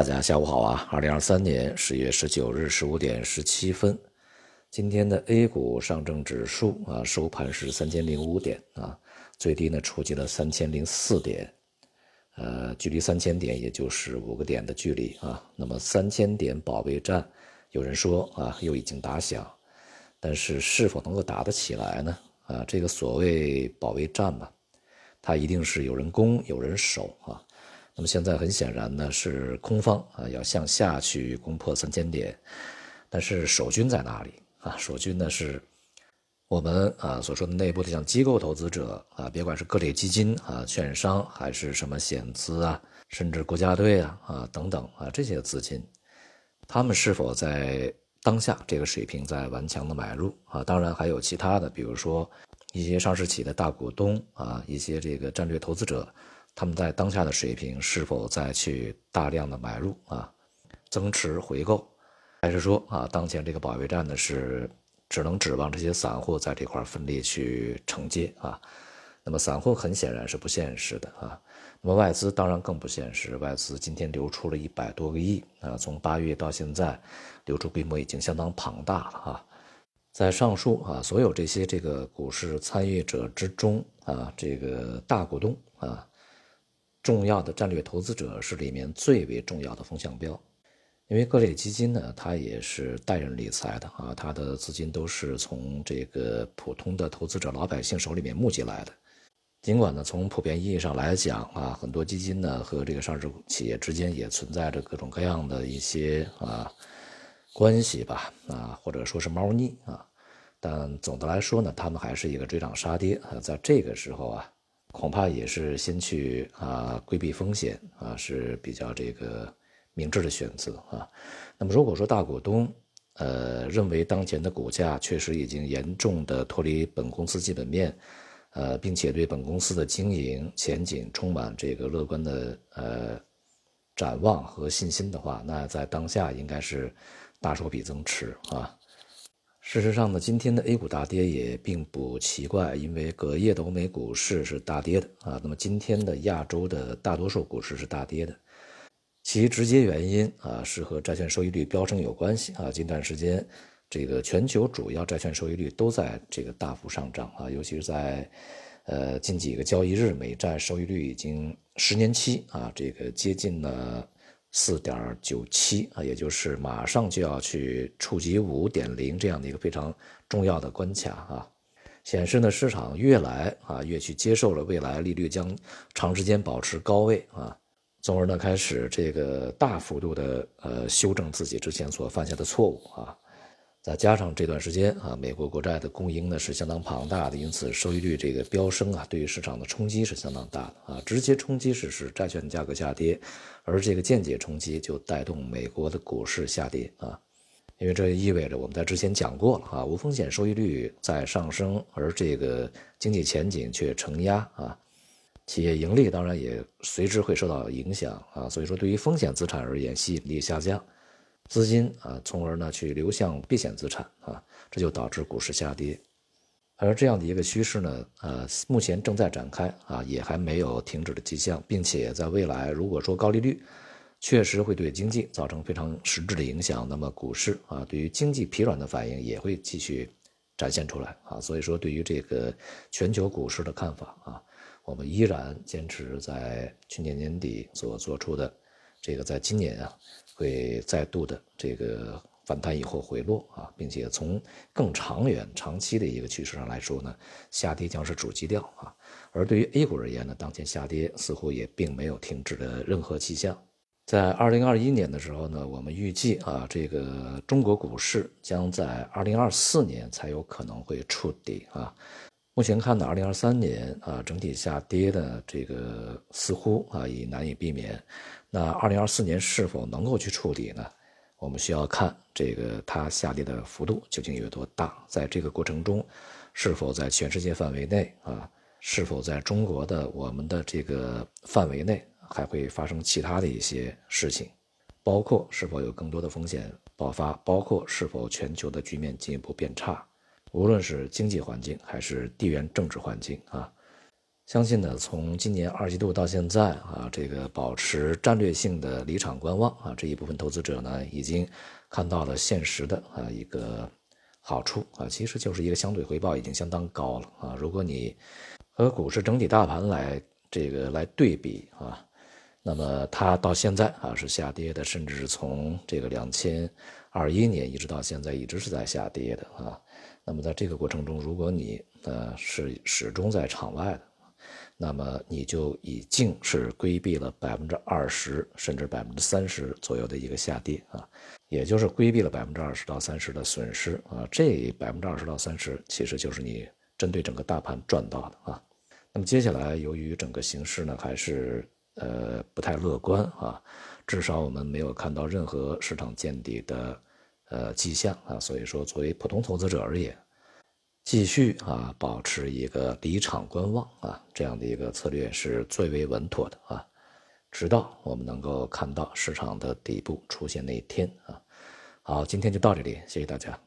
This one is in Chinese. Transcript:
大家下午好啊！二零二三年十月十九日十五点十七分，今天的 A 股上证指数啊收盘是三千零五点啊，最低呢触及了三千零四点，呃，距离三千点也就是五个点的距离啊。那么三千点保卫战，有人说啊又已经打响，但是是否能够打得起来呢？啊，这个所谓保卫战嘛，它一定是有人攻有人守啊。那么现在很显然呢，是空方啊要向下去攻破三千点，但是守军在哪里啊？守军呢是我们啊所说的内部的像机构投资者啊，别管是个体基金啊、券商还是什么险资啊，甚至国家队啊啊等等啊这些资金，他们是否在当下这个水平在顽强的买入啊？当然还有其他的，比如说一些上市企业的大股东啊，一些这个战略投资者。他们在当下的水平是否再去大量的买入啊，增持回购，还是说啊，当前这个保卫战呢是只能指望这些散户在这块奋力去承接啊？那么散户很显然是不现实的啊。那么外资当然更不现实，外资今天流出了一百多个亿啊，从八月到现在，流出规模已经相当庞大了啊。在上述啊所有这些这个股市参与者之中啊，这个大股东啊。重要的战略投资者是里面最为重要的风向标，因为各类基金呢，它也是代人理财的啊，它的资金都是从这个普通的投资者老百姓手里面募集来的。尽管呢，从普遍意义上来讲啊，很多基金呢和这个上市企业之间也存在着各种各样的一些啊关系吧啊，或者说是猫腻啊，但总的来说呢，他们还是一个追涨杀跌啊，在这个时候啊。恐怕也是先去啊规避风险啊是比较这个明智的选择啊。那么如果说大股东呃认为当前的股价确实已经严重的脱离本公司基本面，呃，并且对本公司的经营前景充满这个乐观的呃展望和信心的话，那在当下应该是大手笔增持啊。事实上呢，今天的 A 股大跌也并不奇怪，因为隔夜的欧美股市是大跌的啊。那么今天的亚洲的大多数股市是大跌的，其直接原因啊是和债券收益率飙升有关系啊。近段时间，这个全球主要债券收益率都在这个大幅上涨啊，尤其是在呃近几个交易日，美债收益率已经十年期啊这个接近了。四点九七啊，也就是马上就要去触及五点零这样的一个非常重要的关卡啊，显示呢市场越来啊越去接受了未来利率将长时间保持高位啊，从而呢开始这个大幅度的呃修正自己之前所犯下的错误啊。再加上这段时间啊，美国国债的供应呢是相当庞大的，因此收益率这个飙升啊，对于市场的冲击是相当大的啊。直接冲击是使债券价格下跌，而这个间接冲击就带动美国的股市下跌啊。因为这意味着我们在之前讲过了啊，无风险收益率在上升，而这个经济前景却承压啊，企业盈利当然也随之会受到影响啊。所以说，对于风险资产而言，吸引力下降。资金啊，从而呢去流向避险资产啊，这就导致股市下跌。而这样的一个趋势呢，呃，目前正在展开啊，也还没有停止的迹象，并且在未来，如果说高利率确实会对经济造成非常实质的影响，那么股市啊，对于经济疲软的反应也会继续展现出来啊。所以说，对于这个全球股市的看法啊，我们依然坚持在去年年底所做出的这个，在今年啊。会再度的这个反弹以后回落啊，并且从更长远、长期的一个趋势上来说呢，下跌将是主基调啊。而对于 A 股而言呢，当前下跌似乎也并没有停止的任何迹象。在二零二一年的时候呢，我们预计啊，这个中国股市将在二零二四年才有可能会触底啊。目前看呢，二零二三年啊，整体下跌的这个似乎啊已难以避免。那二零二四年是否能够去处理呢？我们需要看这个它下跌的幅度究竟有多大，在这个过程中，是否在全世界范围内啊，是否在中国的我们的这个范围内还会发生其他的一些事情，包括是否有更多的风险爆发，包括是否全球的局面进一步变差，无论是经济环境还是地缘政治环境啊。相信呢，从今年二季度到现在啊，这个保持战略性的离场观望啊，这一部分投资者呢，已经看到了现实的啊一个好处啊，其实就是一个相对回报已经相当高了啊。如果你和股市整体大盘来这个来对比啊，那么它到现在啊是下跌的，甚至是从这个两千二一年一直到现在一直是在下跌的啊。那么在这个过程中，如果你呃是始终在场外的，那么你就已经是规避了百分之二十甚至百分之三十左右的一个下跌啊，也就是规避了百分之二十到三十的损失啊。这百分之二十到三十其实就是你针对整个大盘赚到的啊。那么接下来由于整个形势呢还是呃不太乐观啊，至少我们没有看到任何市场见底的呃迹象啊，所以说作为普通投资者而言。继续啊，保持一个离场观望啊，这样的一个策略是最为稳妥的啊，直到我们能够看到市场的底部出现那一天啊。好，今天就到这里，谢谢大家。